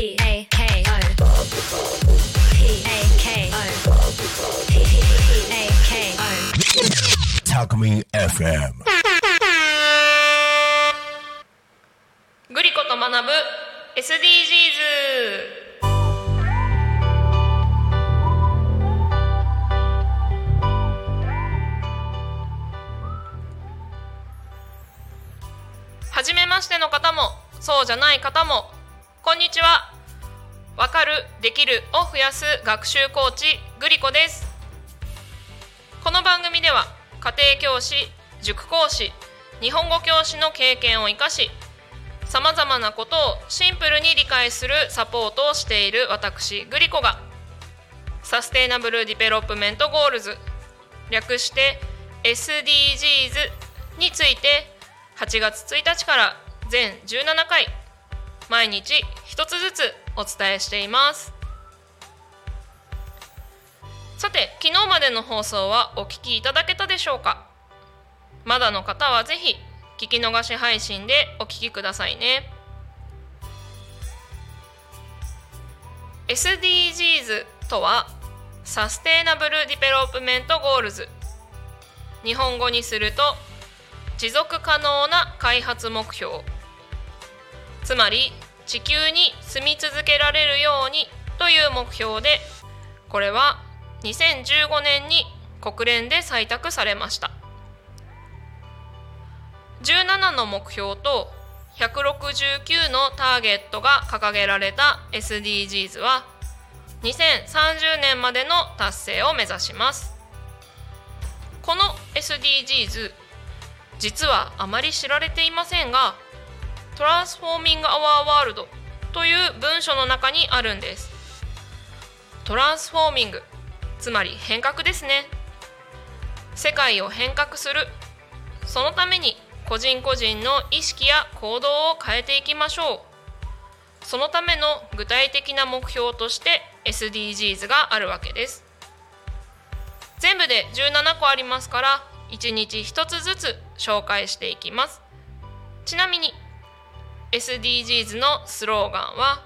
P A K O P A K O P A K O Talk Me FM. グリコと学ぶ SDGs はじめましての方もそうじゃない方もこんにちはわかるできるを増やす学習コーチグリコです。この番組では家庭教師塾講師日本語教師の経験を生かしさまざまなことをシンプルに理解するサポートをしている私グリコが Sustainable Development Goals 略して SDGs について8月1日から全17回毎日一つずつお伝えしています。さて昨日までの放送はお聞きいただけたでしょうか？まだの方はぜひ聞き逃し配信でお聞きくださいね。SDGs とはSustainable Development Goals。日本語にすると持続可能な開発目標。つまり地球に住み続けられるようにという目標でこれは2015年に国連で採択されました。17の目標と169のターゲットが掲げられた SDGs は2030年までの達成を目指します。この SDGs 実はあまり知られていませんがトランスフォーミング・アワー・ワールドという文書の中にあるんです。トランスフォーミングつまり変革ですね。世界を変革する。そのために個人個人の意識や行動を変えていきましょう。そのための具体的な目標として SDGs があるわけです。全部で17個ありますから1日1つずつ紹介していきます。ちなみに SDGs のスローガンは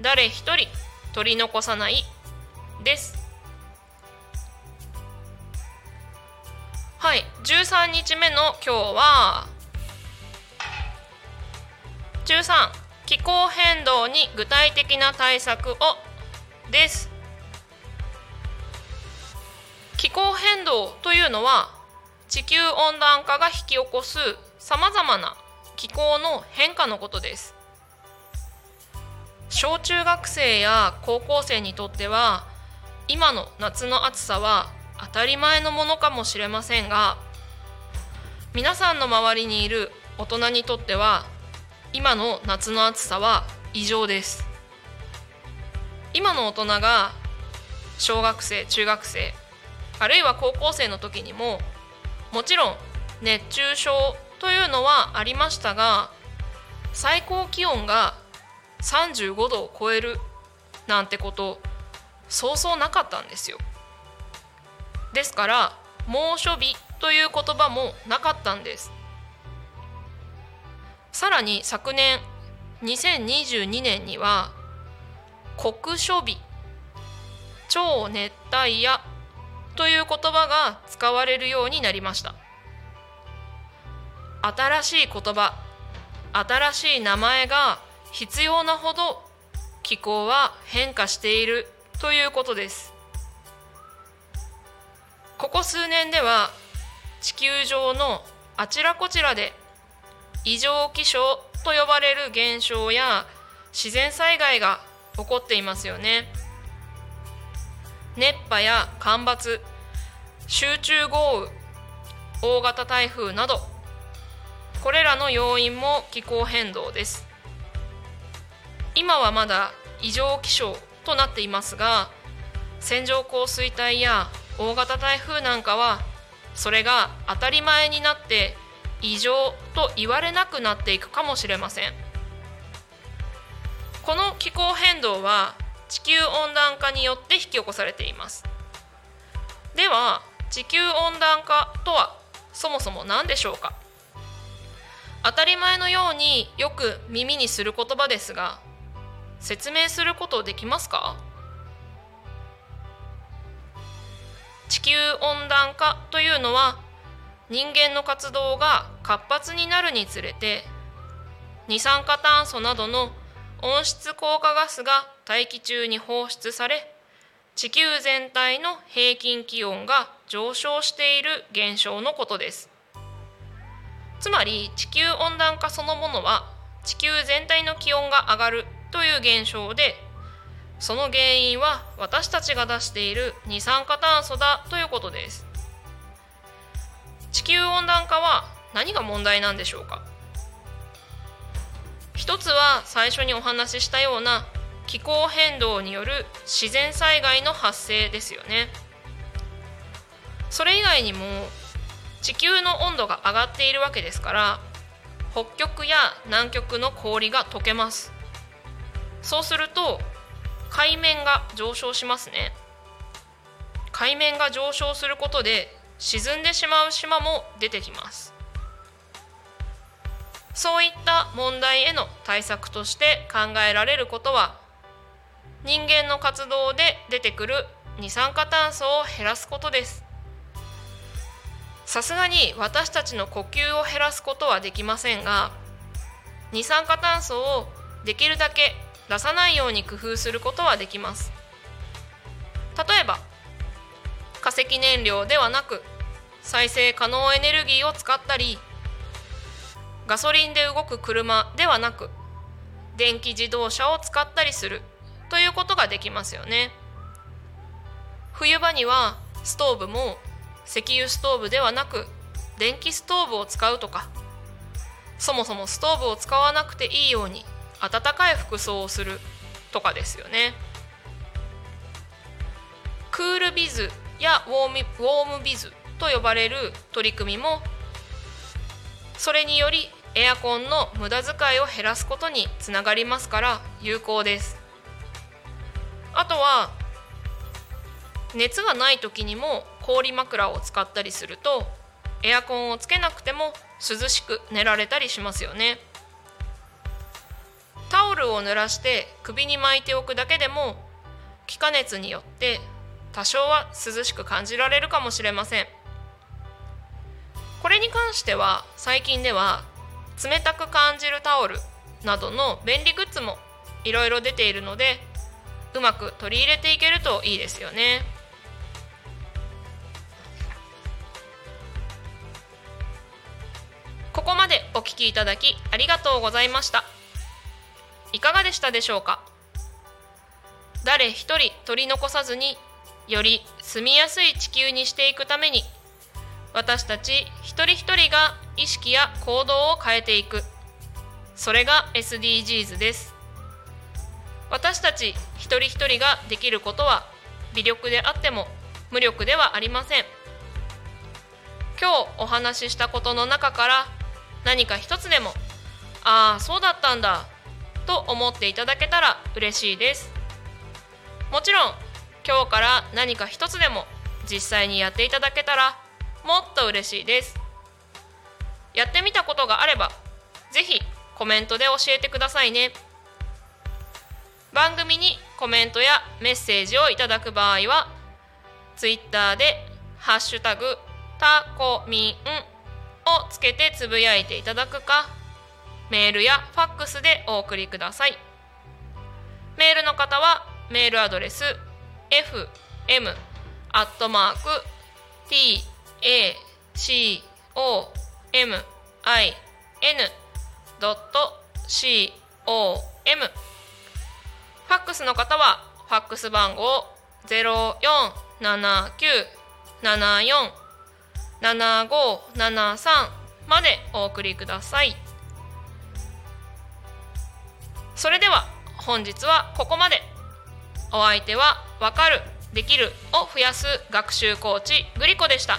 誰一人取り残さないです。はい13日目の今日は13気候変動に具体的な対策をです。気候変動というのは地球温暖化が引き起こすさまざまな気候の変化のことです。小中学生や高校生にとっては今の夏の暑さは当たり前のものかもしれませんが皆さんの周りにいる大人にとっては今の夏の暑さは異常です。今の大人が小学生中学生あるいは高校生の時にももちろん熱中症というのはありましたが最高気温が35度を超えるなんてことそうそうなかったんですよ。ですから猛暑日という言葉もなかったんです。さらに昨年2022年には酷暑日超熱帯夜という言葉が使われるようになりました。新しい言葉新しい名前が必要なほど気候は変化しているということです。ここ数年では地球上のあちらこちらで異常気象と呼ばれる現象や自然災害が起こっていますよね。熱波や干ばつ集中豪雨大型台風などこれらの要因も気候変動です。今はまだ異常気象となっていますが線状降水帯や大型台風なんかはそれが当たり前になって異常と言われなくなっていくかもしれません。この気候変動は地球温暖化によって引き起こされています。では地球温暖化とはそもそも何でしょうか？当たり前のようによく耳にする言葉ですが説明することできますか？地球温暖化というのは人間の活動が活発になるにつれて二酸化炭素などの温室効果ガスが大気中に放出され地球全体の平均気温が上昇している現象のことです。つまり地球温暖化そのものは地球全体の気温が上がるという現象でその原因は私たちが出している二酸化炭素だということです。地球温暖化は何が問題なんでしょうか？一つは最初にお話ししたような気候変動による自然災害の発生ですよね。それ以外にも地球の温度が上がっているわけですから北極や南極の氷が溶けます。そうすると海面が上昇しますね。海面が上昇することで沈んでしまう島も出てきます。そういった問題への対策として考えられることは人間の活動で出てくる二酸化炭素を減らすことです。さすがに私たちの呼吸を減らすことはできませんが二酸化炭素をできるだけ出さないように工夫することはできます。例えば化石燃料ではなく再生可能エネルギーを使ったりガソリンで動く車ではなく電気自動車を使ったりするということができますよね。冬場にはストーブも石油ストーブではなく電気ストーブを使うとか。そもそもストーブを使わなくていいように暖かい服装をするとかですよね。クールビズやウォームウォームビズと呼ばれる取り組みもそれによりエアコンの無駄遣いを減らすことにつながりますから有効です。あとは熱がない時にも氷枕を使ったりするとエアコンをつけなくても涼しく寝られたりしますよねタオルを濡らして首に巻いておくだけでも気化熱によって多少は涼しく感じられるかもしれませんこれに関しては最近では冷たく感じるタオルなどの便利グッズもいろいろ出ているのでうまく取り入れていけるといいですよね。お聞きいただきありがとうございました。いかがでしたでしょうか？誰一人取り残さずにより住みやすい地球にしていくために私たち一人一人が意識や行動を変えていく。それが SDGs です。私たち一人一人ができることは微力であっても無力ではありません。今日お話ししたことの中から何か一つでもああそうだったんだと思っていただけたら嬉しいです。もちろん今日から何か一つでも実際にやっていただけたらもっと嬉しいです。やってみたことがあればぜひコメントで教えてくださいね。番組にコメントやメッセージをいただく場合は Twitter で「ハッシュタグタコミン」をつけてつぶやいていただくかメールやファックスでお送りくださいメールの方はメールアドレス F. M.。アットマーク。T. A. C. O. M.。I. N.. C. O. M. ファックスの方はファックス番号047974ロ四七九七四七五七三までお送りください。それでは本日はここまで。お相手は「わかる」「できる」を増やす学習コーチグリコでした。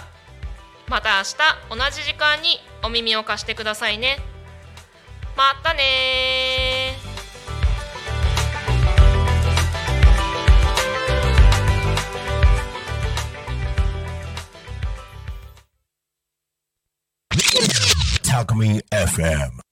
また明日同じ時間にお耳を貸してくださいね。またね Alchemy FM.